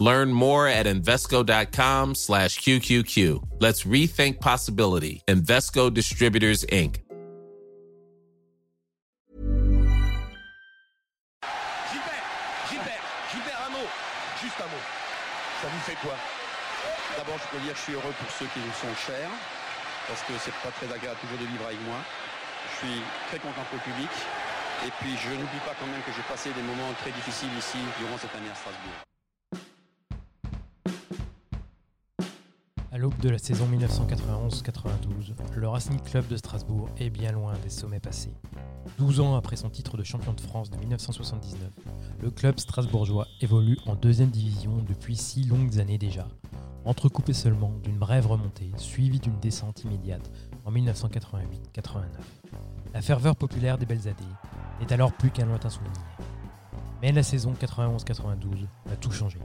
Learn more at Invesco.com slash QQQ. Let's rethink possibility. Invesco Distributors, Inc. Gilbert, Gilbert, Gilbert, un mot, juste un mot. Ça vous fait quoi? D'abord, je peux dire que je suis heureux pour ceux qui nous sont chers, parce que c'est pas très agréable toujours de vivre avec moi. Je suis très content pour le public. Et puis, je n'oublie pas quand même que j'ai passé des moments très difficiles ici durant cette année à Strasbourg. À l'aube de la saison 1991-92, le Racing Club de Strasbourg est bien loin des sommets passés. 12 ans après son titre de champion de France de 1979, le club strasbourgeois évolue en deuxième division depuis six longues années déjà, entrecoupé seulement d'une brève remontée suivie d'une descente immédiate en 1988-89. La ferveur populaire des belles années n'est alors plus qu'un lointain souvenir. Mais la saison 91-92 va tout changer,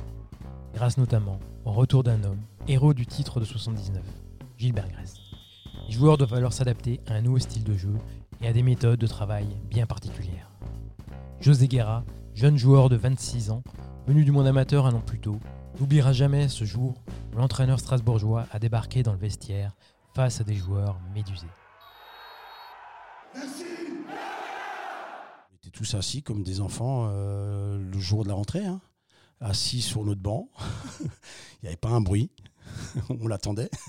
grâce notamment au retour d'un homme, héros du titre de 79, Gilbert Gress. Les joueurs doivent alors s'adapter à un nouveau style de jeu et à des méthodes de travail bien particulières. José Guerra, jeune joueur de 26 ans, venu du monde amateur un an plus tôt, n'oubliera jamais ce jour où l'entraîneur strasbourgeois a débarqué dans le vestiaire face à des joueurs médusés. On était tous assis comme des enfants euh, le jour de la rentrée, hein. Assis sur notre banc. Il n'y avait pas un bruit. on l'attendait.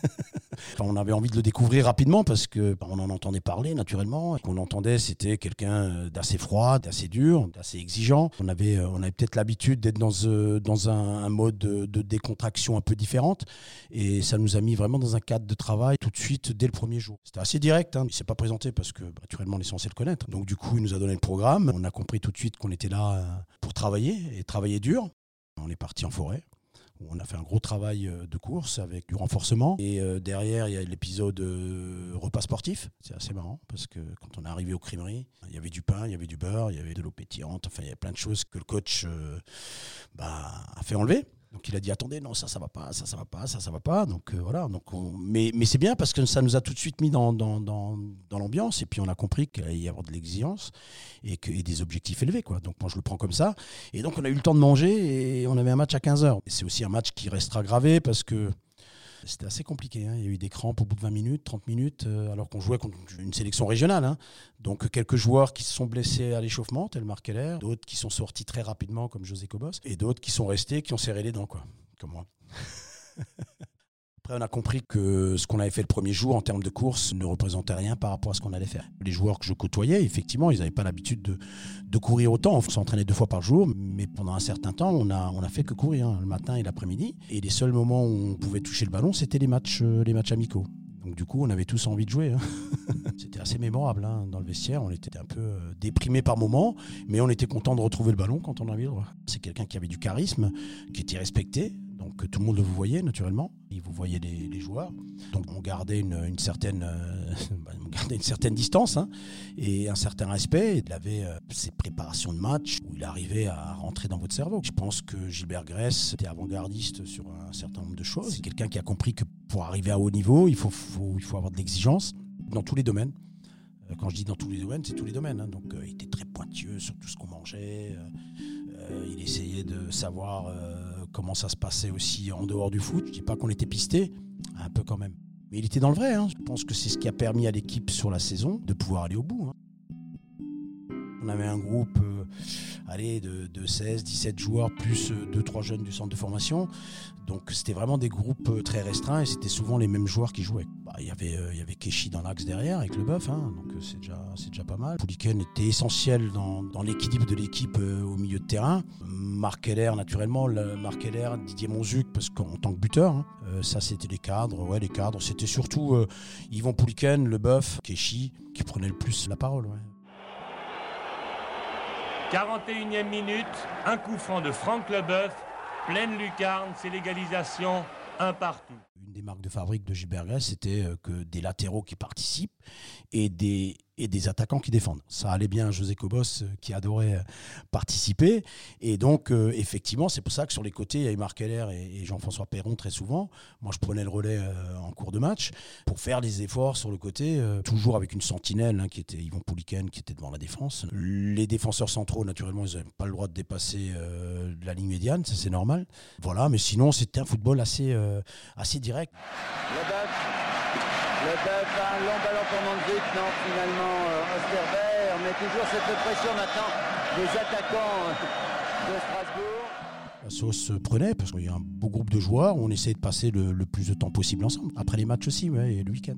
Enfin, on avait envie de le découvrir rapidement parce que bah, on en entendait parler naturellement. Qu'on entendait, c'était quelqu'un d'assez froid, d'assez dur, d'assez exigeant. On avait, euh, on avait peut-être l'habitude d'être dans, euh, un, mode de, de décontraction un peu différente. Et ça nous a mis vraiment dans un cadre de travail tout de suite dès le premier jour. C'était assez direct. Hein. Il s'est pas présenté parce que bah, naturellement on est censé le connaître. Donc du coup, il nous a donné le programme. On a compris tout de suite qu'on était là euh, pour travailler et travailler dur. On est parti en forêt. où On a fait un gros travail euh, de course avec du renforcement. Et euh, derrière, il y a l'épisode euh, repas sportif. C'est assez marrant parce que quand on est arrivé aux crimeries, il y avait du pain, il y avait du beurre, il y avait de l'eau pétillante. Enfin, il y avait plein de choses que le coach bah, a fait enlever. Donc il a dit attendez non ça ça va pas ça ça va pas ça ça va pas. Donc euh, voilà. Donc on- mais mais c'est bien parce que ça nous a tout de suite mis dans l'ambiance et puis on a compris qu'il allait y avoir de l'exigence et, que, des objectifs élevés quoi. Donc moi je le prends comme ça. Et donc on a eu le temps de manger et on avait un match à 15h c'est aussi un match qui restera gravé parce que c'était assez compliqué. hein. Il y a eu des crampes au bout de 20 minutes, 30 minutes, euh, alors qu'on jouait contre une sélection régionale. hein. Donc quelques joueurs qui se sont blessés à l'échauffement, tel Marc Keller, d'autres qui sont sortis très rapidement, comme José Cobos, et d'autres qui sont restés, qui ont serré les dents, quoi, comme moi. Après, on a compris que ce qu'on avait fait le premier jour en termes de course ne représentait rien par rapport à ce qu'on allait faire. Les joueurs que je côtoyais, effectivement, ils n'avaient pas l'habitude de, courir autant. On s'entraînait deux fois par jour, mais pendant un certain temps, on a, fait que courir, hein, le matin et l'après-midi. Et les seuls moments où on pouvait toucher le ballon, c'était les matchs, euh, amicaux. Donc du coup, on avait tous envie de jouer. hein. c'était assez mémorable hein, dans le vestiaire. On était un peu euh, déprimé par moments, mais on était content de retrouver le ballon quand on avait le droit. C'est quelqu'un qui avait du charisme, qui était respecté. Donc tout le monde le voyait naturellement. Et vous voyez les, joueurs. Donc on gardait une, une certaine, euh, bah, distance hein, et un certain respect. Il avait euh, ses préparations de match où il arrivait à rentrer dans votre cerveau. Je pense que Gilbert Gress était avant-gardiste sur un certain nombre de choses. C'est quelqu'un qui a compris que pour arriver à haut niveau, il faut, il avoir de l'exigence dans tous les domaines. Euh, Quand je dis dans tous les domaines, c'est tous les domaines. hein. Donc, euh, il était très pointueux sur tout ce qu'on mangeait. Il essayait de savoir comment ça se passait aussi en dehors du foot. Je dis pas qu'on était pisté, un peu quand même. Mais il était dans le vrai. hein. Je pense que c'est ce qui a permis à l'équipe sur la saison de pouvoir aller au bout. hein. On avait un groupe euh, allez, de, de 16, 17 joueurs, plus 2-3 jeunes du centre de formation. Donc c'était vraiment des groupes euh, très restreints et c'était souvent les mêmes joueurs qui jouaient. Bah, Il y avait, euh, il Keshi dans l'axe derrière avec le bœuf, hein, donc euh, c'est déjà, c'est déjà pas mal. Pouliken était essentiel dans, l'équilibre de l'équipe euh, au milieu de terrain. Marc Heller, naturellement, le- Marc Didier Monzuc, parce qu'en tant que buteur, hein, ça c'était les cadres. Ouais, les cadres, c'était surtout Yvon Pouliken, le bœuf, Keshi, qui prenaient le plus la parole. ouais. 41e minute, un coup franc de Franck Leboeuf, pleine lucarne, c'est l'égalisation un partout. Une des marques de fabrique de Gilbert c'était euh, que des latéraux qui participent et des, et des attaquants qui défendent. Ça allait bien José Cobos euh, qui adorait euh, participer. Et donc, effectivement, c'est pour ça que sur les côtés, il y avait Marc Heller et, Jean-François Perron très souvent. Moi, je prenais le relais en cours de match pour faire des efforts sur le côté, toujours avec une sentinelle hein, qui était Yvon Pouliken qui était devant la défense. Les défenseurs centraux, naturellement, ils n'avaient pas le droit de dépasser la ligne médiane, ça c'est normal. Voilà, mais sinon, c'était un football assez, assez direct. Le bœuf, un long ballon pour non finalement euh, Osterberg, mais toujours cette pression maintenant des attaquants euh, de Strasbourg. La sauce prenait parce qu'il y a un beau groupe de joueurs, on essayait de passer le, plus de temps possible ensemble. Après les matchs aussi, ouais, et le week-end.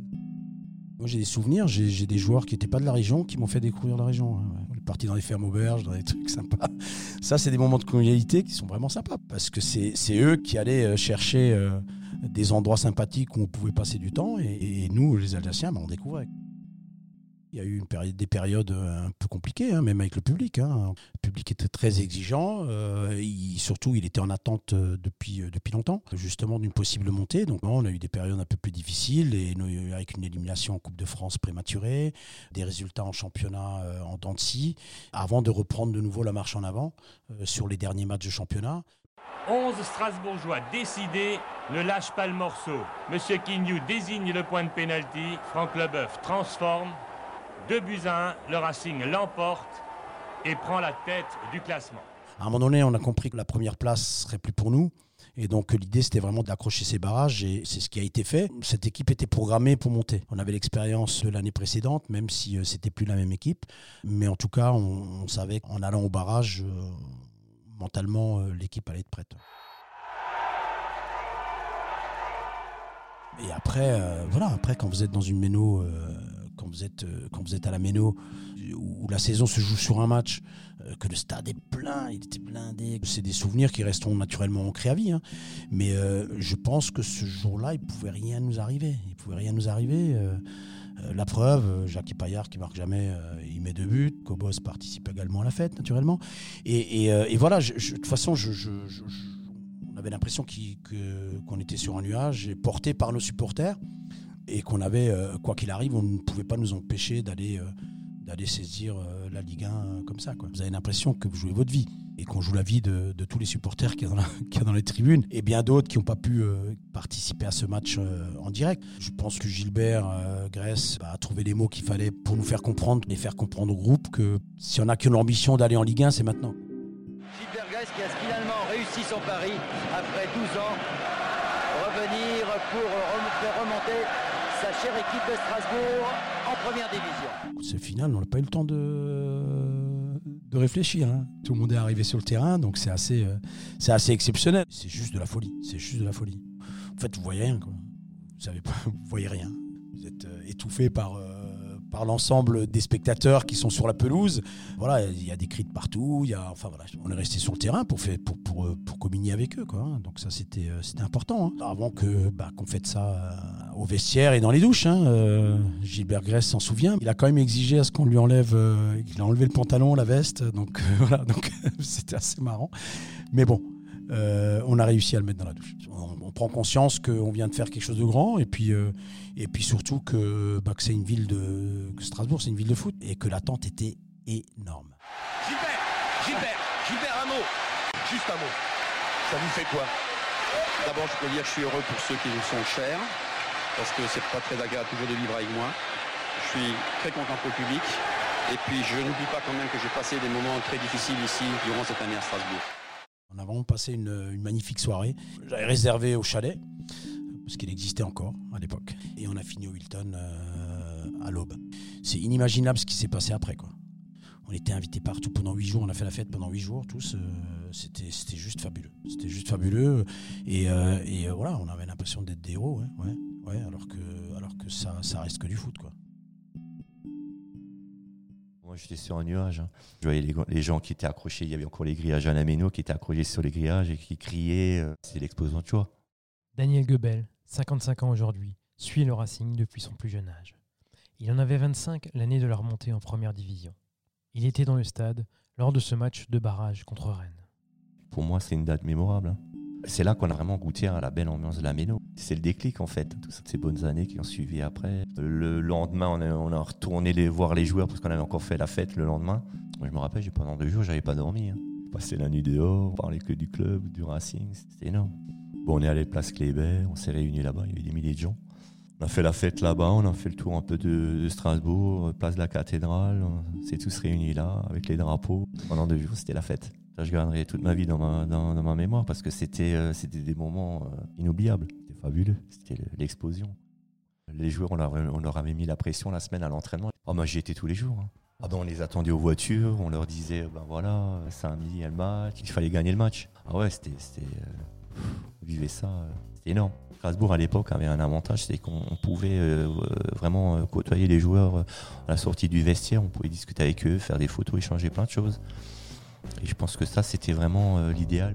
Moi j'ai des souvenirs, j'ai des joueurs qui n'étaient pas de la région qui m'ont fait découvrir la région. Hein, on est parti dans des fermes auberges, dans des trucs sympas. Ça c'est des moments de convivialité qui sont vraiment sympas parce que c'est eux qui allaient euh, chercher des endroits sympathiques où on pouvait passer du temps. Et, nous, les Alsaciens, ben, on découvrait. Il y a eu des périodes euh, un peu compliquées, hein, même avec le public. Hein. Le public était très exigeant. Euh, surtout, il était en attente euh, depuis, depuis longtemps, justement, d'une possible montée. Donc, on a eu des périodes un peu plus difficiles, et avec une élimination en Coupe de France prématurée, des résultats en championnat en dents avant de reprendre de nouveau la marche en avant sur les derniers matchs de championnat. 11 Strasbourgeois décidés ne lâchent pas le morceau. Monsieur Quignou désigne le point de pénalty. Franck Leboeuf transforme. 2 buts à 1. Le Racing l'emporte et prend la tête du classement. À un moment donné, on a compris que la première place serait plus pour nous. Et donc l'idée, c'était vraiment d'accrocher ces barrages et c'est ce qui a été fait. Cette équipe était programmée pour monter. On avait l'expérience l'année précédente, même si euh, c'était plus la même équipe. Mais en tout cas, on, savait qu'en allant au barrage, euh, mentalement, euh, l'équipe allait être prête. Et après, euh, voilà, après quand vous êtes dans une méno, euh, quand vous êtes quand vous êtes à la méno, où la saison se joue sur un match, que le stade est plein, il était blindé, c'est des souvenirs qui resteront naturellement ancrés à vie. Hein. Mais je pense que ce jour-là, il pouvait rien nous arriver. Il pouvait rien nous arriver. Euh, la preuve, euh, Jacques Paillard qui marque jamais, euh, il met deux buts. Cobos participe également à la fête, naturellement. Et, voilà, de toute façon, on avait l'impression qu'on était sur un nuage, porté par nos supporters, et qu'on avait, quoi qu'il arrive, on ne pouvait pas nous empêcher d'aller d'aller saisir la Ligue 1 comme ça. Vous avez l'impression que vous jouez votre vie et qu'on joue la vie de, tous les supporters qui y, a dans les tribunes et bien d'autres qui n'ont pas pu euh, participer à ce match euh, en direct. Je pense que Gilbert euh, Grèce a trouvé les mots qu'il fallait pour nous faire comprendre et faire comprendre au groupe que si on a que l'ambition d'aller en Ligue 1, c'est maintenant. Gilbert Grèce qui a finalement réussi son pari après 12 ans, revenir pour faire remonter sa chère équipe de Strasbourg en première division. Ce final, on n'a pas eu le temps de de réfléchir. Hein. Tout le monde est arrivé sur le terrain, donc c'est assez, euh, assez exceptionnel. C'est juste de la folie. C'est juste de la folie. En fait, vous voyez rien. Quoi. Vous savez pas, vous voyez rien. Vous êtes euh, étouffé par. Euh, par l'ensemble des spectateurs qui sont sur la pelouse. Voilà, il y a des cris de partout. Il y a, enfin voilà, on est resté sur le terrain pour faire, pour, pour, euh, pour communier avec eux, quoi. Hein. Donc ça, c'était, euh, c'était important. Hein. Avant que bah, qu'on fasse ça euh, au vestiaire et dans les douches. Hein. Gilbert Grèce s'en souvient. Il a quand même exigé à ce qu'on lui enlève, a enlevé le pantalon, la veste. Donc voilà, donc c'était assez marrant. Mais bon. On a réussi à le mettre dans la douche. On, prend conscience qu'on vient de faire quelque chose de grand et puis, puis surtout que, bah, que c'est une ville de Strasbourg, c'est une ville de foot et que l'attente était énorme. Gilbert, Gilbert, Gilbert, un mot, juste un mot. Ça vous fait quoi? D'abord, je peux dire que je suis heureux pour ceux qui nous sont chers, parce que c'est pas très agréable toujours de vivre avec moi. Je suis très content pour le public. Et puis, je n'oublie pas quand même que j'ai passé des moments très difficiles ici durant cette année à Strasbourg. On a vraiment passé une, magnifique soirée. J'avais réservé au chalet parce qu'il existait encore à l'époque. Et on a fini au Hilton euh, à l'aube. C'est inimaginable ce qui s'est passé après. Quoi. On était invités partout pendant huit jours, on a fait la fête pendant huit jours, tous. Euh, c'était, juste fabuleux. C'était juste fabuleux. Et, euh, voilà, on avait l'impression d'être des héros, ouais, alors que, ça, reste que du foot. J'étais sur un nuage. Hein. Je voyais les, gens qui étaient accrochés. Il y avait encore les grillages à la méno qui étaient accrochés sur les grillages et qui criaient. C'est l'exposant de choix. Daniel Goebel, 55 ans aujourd'hui, suit le Racing depuis son plus jeune âge. Il en avait 25 l'année de leur montée en première division. Il était dans le stade lors de ce match de barrage contre Rennes. Pour moi, c'est une date mémorable. Hein. C'est là qu'on a vraiment goûté à la belle ambiance de la Méno. C'est le déclic en fait, toutes ces bonnes années qui ont suivi après. Le lendemain, on a, retourné voir les joueurs parce qu'on avait encore fait la fête le lendemain. Je me rappelle, pendant deux jours, j'avais pas dormi. Hein. Passé la nuit dehors, on parlait que du club, du Racing, c'était énorme. Bon, on est allé place Kléber, on s'est réunis là-bas, il y avait des milliers de gens. On a fait la fête là-bas, on a fait le tour un peu de, Strasbourg, place de la cathédrale, on s'est tous réunis là avec les drapeaux. Pendant deux jours, c'était la fête. Ça, je garderai toute ma vie dans ma, dans, ma mémoire parce que c'était euh, des moments euh, inoubliables. Fabuleux, c'était l'explosion. Les joueurs, on leur, avait mis la pression la semaine à l'entraînement. Oh, moi, j'y étais tous les jours. Hein. Ah ben, on les attendait aux voitures, on leur disait, ben voilà, samedi, il y a match, il fallait gagner le match. Ah ouais, c'était. Euh, vivait ça, c'était énorme. Strasbourg à l'époque avait un avantage, c'est qu'on pouvait euh, vraiment euh, côtoyer les joueurs euh, à la sortie du vestiaire, on pouvait discuter avec eux, faire des photos, échanger plein de choses. Et je pense que ça, c'était vraiment l'idéal.